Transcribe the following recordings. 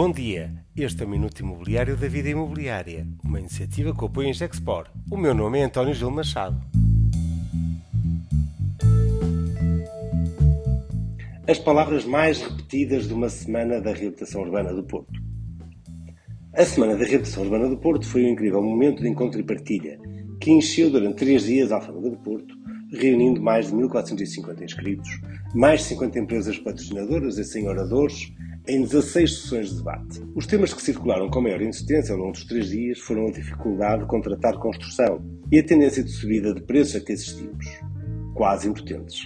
Bom dia, este é o Minuto Imobiliário da Vida Imobiliária, uma iniciativa que apoia a Gexpor. O meu nome é António Gil Machado. As palavras mais repetidas de uma semana da reabilitação urbana do Porto. A Semana da Reabilitação Urbana do Porto foi um incrível momento de encontro e partilha, que encheu durante três dias a Alfândega do Porto, reunindo mais de 1.450 inscritos, mais de 50 empresas patrocinadoras e 100 oradores, em 16 sessões de debate. Os temas que circularam com maior insistência ao longo dos três dias foram a dificuldade de contratar construção e a tendência de subida de preços a que assistimos, quase impotentes.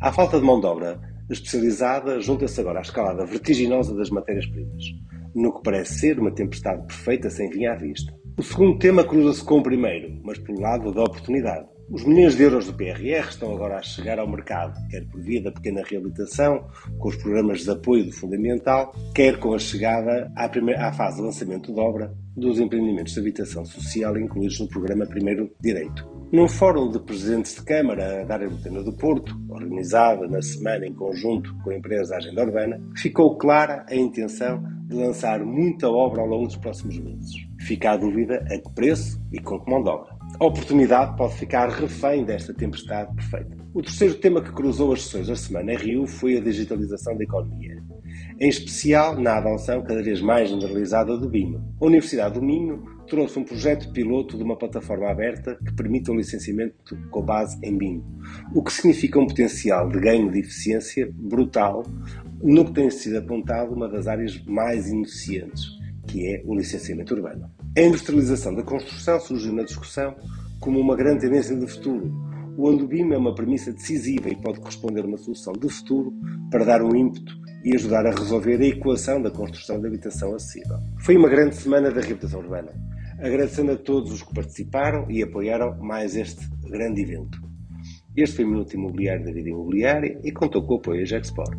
À falta de mão de obra especializada, junta-se agora a escalada vertiginosa das matérias-primas, no que parece ser uma tempestade perfeita sem fim à vista. O segundo tema cruza-se com o primeiro, mas pelo lado da oportunidade. Os milhões de euros do PRR estão agora a chegar ao mercado, quer por via da pequena reabilitação, com os programas de apoio do Fundamental, quer com a chegada à, primeira, à fase de lançamento de obra dos empreendimentos de habitação social incluídos no programa Primeiro Direito. Num fórum de presidentes de Câmara da área metropolitana do Porto, organizado na semana em conjunto com a empresa Agenda Urbana, ficou clara a intenção de lançar muita obra ao longo dos próximos meses. Fica a dúvida a que preço e com que mão de obra. A oportunidade pode ficar refém desta tempestade perfeita. O terceiro tema que cruzou as sessões da semana em Rio foi a digitalização da economia, em especial na adoção cada vez mais generalizada do BIM. A Universidade do Minho trouxe um projeto piloto de uma plataforma aberta que permite o licenciamento com base em BIM, o que significa um potencial de ganho de eficiência brutal no que tem sido apontado uma das áreas mais ineficientes, que é o licenciamento urbano. A industrialização da construção surgiu na discussão como uma grande tendência de futuro, onde o BIM é uma premissa decisiva e pode corresponder a uma solução de futuro para dar um ímpeto e ajudar a resolver a equação da construção de habitação acessível. Foi uma grande semana da reabilitação urbana, agradecendo a todos os que participaram e apoiaram mais este grande evento. Este foi o Minuto Imobiliário da Vida Imobiliária e contou com o apoio a Jetsport.